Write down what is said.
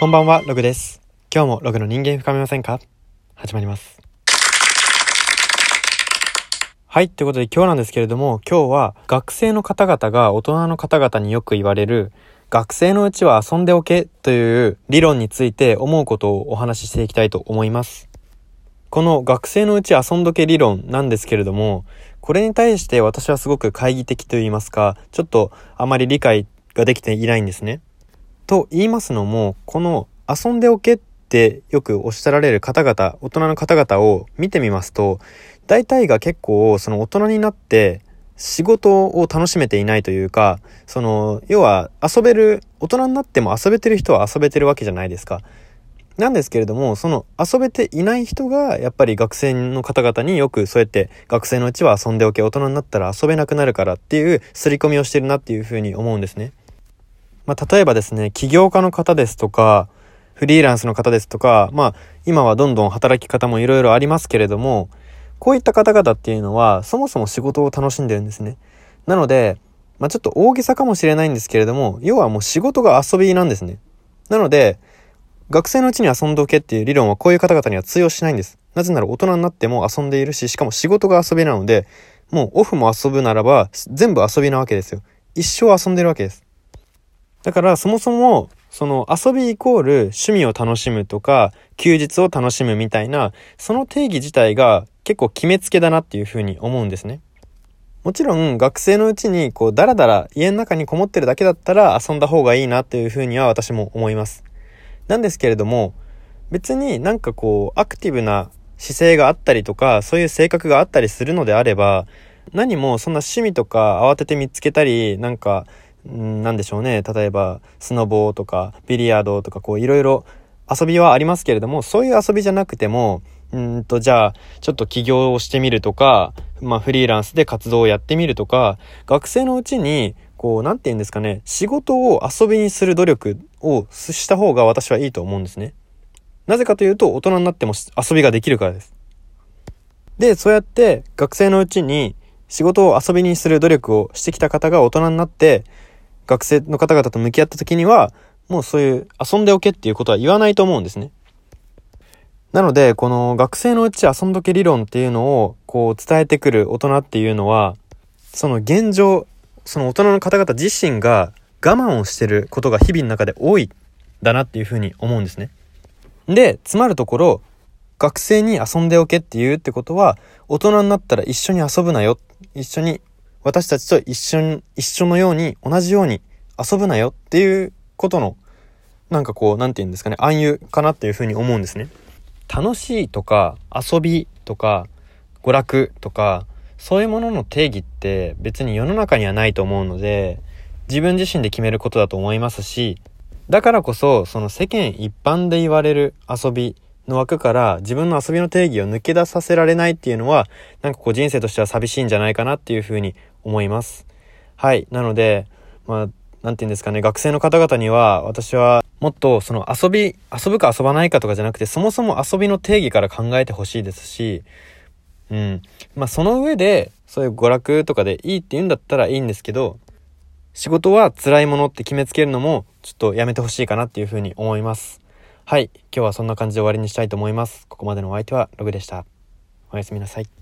こんばんは、ログです。今日もログの人間深めませんか？始まります。はい、ということで今日なんですけれども、今日は学生の方々が大人の方々によく言われる、学生のうちは遊んでおけという理論について思うことをお話ししていきたいと思います。この学生のうち遊んどけ理論なんですけれども、これに対して私はすごく懐疑的と言いますか、ちょっとあまり理解ができていないんですね。と言いますのも、この遊んでおけってよくおっしゃられる方々、大人の方々を見てみますと、大体が結構その大人になって仕事を楽しめていないというか、その、要は遊べる、大人になっても遊べてる人は遊べてるわけじゃないですか。なんですけれども、その遊べていない人が、やっぱり学生の方々によくそうやって学生のうちは遊んでおけ、大人になったら遊べなくなるからっていう刷り込みをしてるなっていうふうに思うんですね。まあ、例えばですね、起業家の方ですとか、フリーランスの方ですとか、まあ、今はどんどん働き方もいろいろありますけれども、こういった方々っていうのは、そもそも仕事を楽しんでるんですね。なので、まあ、ちょっと大げさかもしれないんですけれども、要はもう仕事が遊びなんですね。なので、学生のうちに遊んでおけっていう理論はこういう方々には通用しないんです。なぜなら大人になっても遊んでいるし、しかも仕事が遊びなので、もうオフも遊ぶならば、全部遊びなわけですよ。一生遊んでるわけです。だからそもそも、その遊びイコール趣味を楽しむとか、休日を楽しむみたいな、その定義自体が結構決めつけだなっていうふうに思うんですね。もちろん学生のうちにこうダラダラ家の中にこもってるだけだったら遊んだ方がいいなっていうふうには私も思います。なんですけれども、別になんかこうアクティブな姿勢があったりとか、そういう性格があったりするのであれば、何もそんな趣味とか慌てて見つけたり、なんか、んなんでしょうね。例えば、スノボーとか、ビリヤードとか、こういろいろ遊びはありますけれども、そういう遊びじゃなくても、うんと、じゃあ、ちょっと起業をしてみるとか、まあ、フリーランスで活動をやってみるとか、学生のうちに、こう、なんて言うんですかね、仕事を遊びにする努力をした方が私はいいと思うんですね。なぜかというと、大人になっても遊びができるからです。で、そうやって学生のうちに仕事を遊びにする努力をしてきた方が大人になって、学生の方々と向き合った時には、もうそういう遊んでおけっていうことは言わないと思うんですね。なので、この学生のうち遊んどけ理論っていうのをこう伝えてくる大人っていうのは、その現状、その大人の方々自身が我慢をしてることが日々の中で多いだなっていうふうに思うんですね。で、つまるところ、学生に遊んでおけっていうってことは、大人になったら一緒に遊ぶなよ。一緒に、私たちと一緒に、一緒のように、同じように遊ぶなよっていうことの、なんかこう、なんて言うんですかね、暗喩かなっていうふうに思うんですね。楽しいとか、遊びとか、娯楽とか、そういうものの定義って別に世の中にはないと思うので、自分自身で決めることだと思いますし、だからこそ、その世間一般で言われる遊びの枠から自分の遊びの定義を抜け出させられないっていうのは、なんかこう人生としては寂しいんじゃないかなっていうふうに思います。はい。なので、まあ、なんて言うんですかね、学生の方々には、私はもっとその遊び、遊ぶか遊ばないかとかじゃなくて、そもそも遊びの定義から考えてほしいですし、うん。まあその上で、そういう娯楽とかでいいって言うんだったらいいんですけど、仕事は辛いものって決めつけるのも、ちょっとやめてほしいかなっていうふうに思います。はい。今日はそんな感じで終わりにしたいと思います。ここまでのお相手はログでした。おやすみなさい。